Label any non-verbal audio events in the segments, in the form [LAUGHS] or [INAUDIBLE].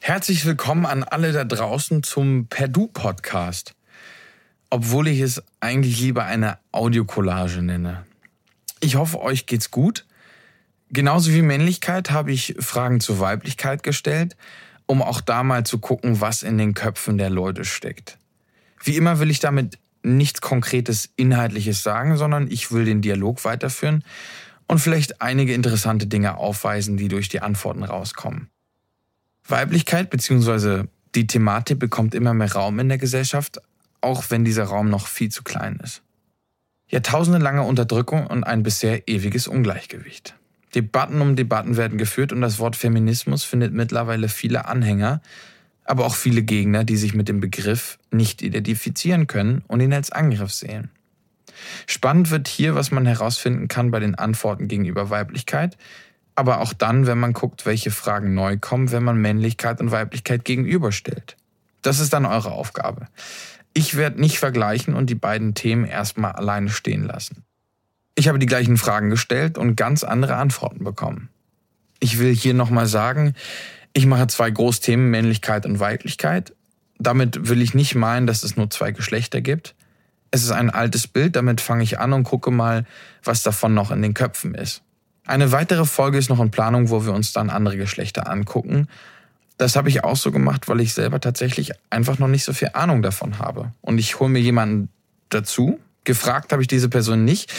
Herzlich willkommen an alle da draußen zum Perdu Podcast. Obwohl ich es eigentlich lieber eine Audiokollage nenne. Ich hoffe, euch geht's gut. Genauso wie Männlichkeit habe ich Fragen zur Weiblichkeit gestellt, um auch da mal zu gucken, was in den Köpfen der Leute steckt. Wie immer will ich damit nichts Konkretes Inhaltliches sagen, sondern ich will den Dialog weiterführen und vielleicht einige interessante Dinge aufweisen, die durch die Antworten rauskommen. Weiblichkeit bzw. die Thematik bekommt immer mehr Raum in der Gesellschaft, auch wenn dieser Raum noch viel zu klein ist. Jahrtausendelange Unterdrückung und ein bisher ewiges Ungleichgewicht. Debatten um Debatten werden geführt und das Wort Feminismus findet mittlerweile viele Anhänger, aber auch viele Gegner, die sich mit dem Begriff nicht identifizieren können und ihn als Angriff sehen. Spannend wird hier, was man herausfinden kann bei den Antworten gegenüber Weiblichkeit, aber auch dann, wenn man guckt, welche Fragen neu kommen, wenn man Männlichkeit und Weiblichkeit gegenüberstellt. Das ist dann eure Aufgabe. Ich werde nicht vergleichen und die beiden Themen erstmal alleine stehen lassen. Ich habe die gleichen Fragen gestellt und ganz andere Antworten bekommen. Ich will hier nochmal sagen, ich mache zwei Großthemen Männlichkeit und Weiblichkeit. Damit will ich nicht meinen, dass es nur zwei Geschlechter gibt. Es ist ein altes Bild, damit fange ich an und gucke mal, was davon noch in den Köpfen ist. Eine weitere Folge ist noch in Planung, wo wir uns dann andere Geschlechter angucken. Das habe ich auch so gemacht, weil ich selber tatsächlich einfach noch nicht so viel Ahnung davon habe. Und ich hole mir jemanden dazu. Gefragt habe ich diese Person nicht.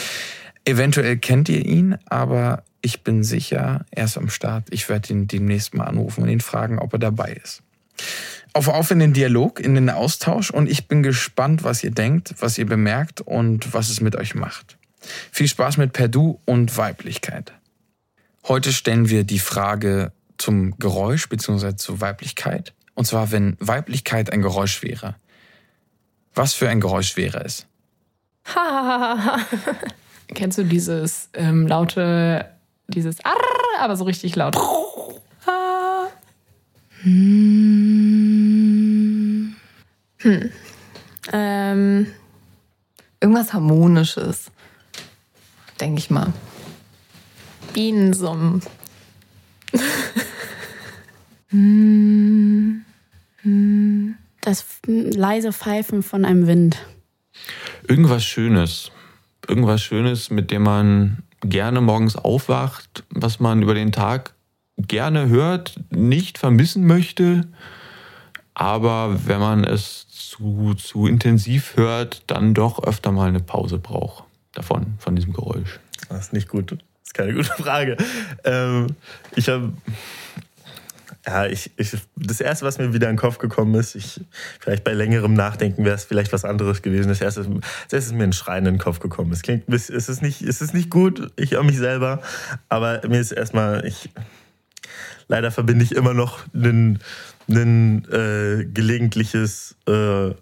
Eventuell kennt ihr ihn, aber ich bin sicher, er ist am Start. Ich werde ihn demnächst mal anrufen und ihn fragen, ob er dabei ist. Auf auf in den Dialog, in den Austausch und ich bin gespannt, was ihr denkt, was ihr bemerkt und was es mit euch macht. Viel Spaß mit Perdu und Weiblichkeit. Heute stellen wir die Frage zum Geräusch bzw. zur Weiblichkeit. Und zwar, wenn Weiblichkeit ein Geräusch wäre. Was für ein Geräusch wäre es? [LAUGHS] Kennst du dieses ähm, laute, dieses Arr, aber so richtig laut? Hm. Hm. Ähm, irgendwas Harmonisches. Denke ich mal. Bienensummen. Das leise Pfeifen von einem Wind. Irgendwas Schönes. Irgendwas Schönes, mit dem man gerne morgens aufwacht, was man über den Tag gerne hört, nicht vermissen möchte, aber wenn man es zu, zu intensiv hört, dann doch öfter mal eine Pause braucht davon, von diesem Geräusch. Das ist nicht gut ist keine gute Frage. Ähm, ich habe. Ja, ich, ich, das erste, was mir wieder in den Kopf gekommen ist, ich, vielleicht bei längerem Nachdenken wäre es vielleicht was anderes gewesen. Das erste, das erste ist mir ein Schreien in den Kopf gekommen. Es klingt, es ist nicht, es ist nicht gut. Ich höre mich selber, aber mir ist erstmal, ich, leider verbinde ich immer noch ein, ein äh, gelegentliches äh,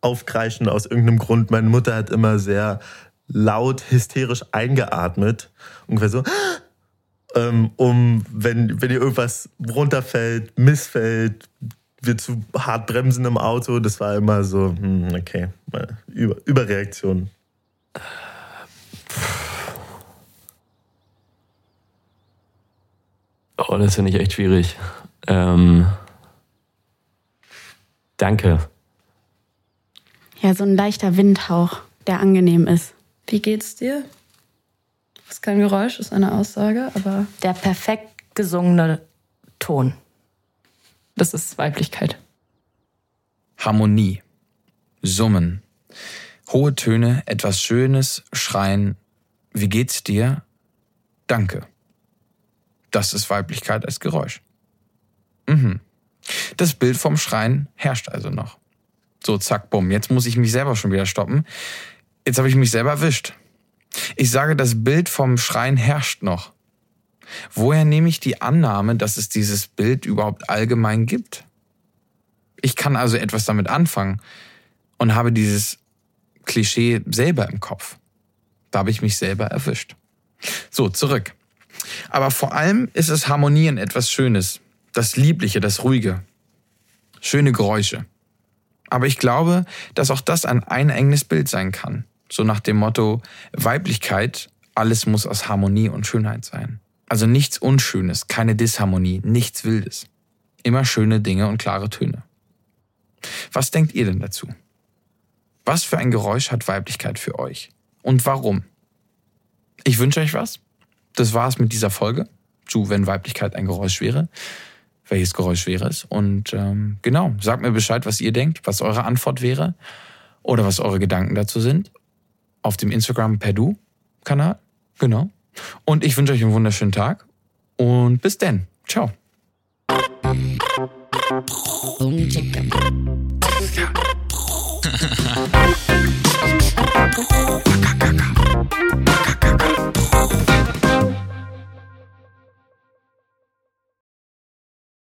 Aufkreischen aus irgendeinem Grund. Meine Mutter hat immer sehr laut hysterisch eingeatmet. Ungefähr so. Ähm, um, wenn, wenn dir irgendwas runterfällt, missfällt, wir zu hart bremsen im Auto, das war immer so, hm, okay, Über, Überreaktion. Oh, das finde ich echt schwierig. Ähm, danke. Ja, so ein leichter Windhauch, der angenehm ist. Wie geht's dir? Das ist kein Geräusch, ist eine Aussage, aber. Der perfekt gesungene Ton. Das ist Weiblichkeit. Harmonie. Summen. Hohe Töne, etwas Schönes, Schreien. Wie geht's dir? Danke. Das ist Weiblichkeit als Geräusch. Mhm. Das Bild vom Schreien herrscht also noch. So, zack, bumm. Jetzt muss ich mich selber schon wieder stoppen. Jetzt habe ich mich selber erwischt. Ich sage, das Bild vom Schrein herrscht noch. Woher nehme ich die Annahme, dass es dieses Bild überhaupt allgemein gibt? Ich kann also etwas damit anfangen und habe dieses Klischee selber im Kopf. Da habe ich mich selber erwischt. So, zurück. Aber vor allem ist es Harmonien etwas Schönes. Das Liebliche, das Ruhige. Schöne Geräusche. Aber ich glaube, dass auch das ein einengendes Bild sein kann. So nach dem Motto Weiblichkeit, alles muss aus Harmonie und Schönheit sein. Also nichts Unschönes, keine Disharmonie, nichts Wildes. Immer schöne Dinge und klare Töne. Was denkt ihr denn dazu? Was für ein Geräusch hat Weiblichkeit für euch? Und warum? Ich wünsche euch was. Das war's mit dieser Folge zu Wenn Weiblichkeit ein Geräusch wäre. Welches Geräusch wäre es? Und ähm, genau, sagt mir Bescheid, was ihr denkt, was eure Antwort wäre oder was eure Gedanken dazu sind auf dem Instagram Perdu-Kanal. Genau. Und ich wünsche euch einen wunderschönen Tag und bis dann. Ciao. [LAUGHS]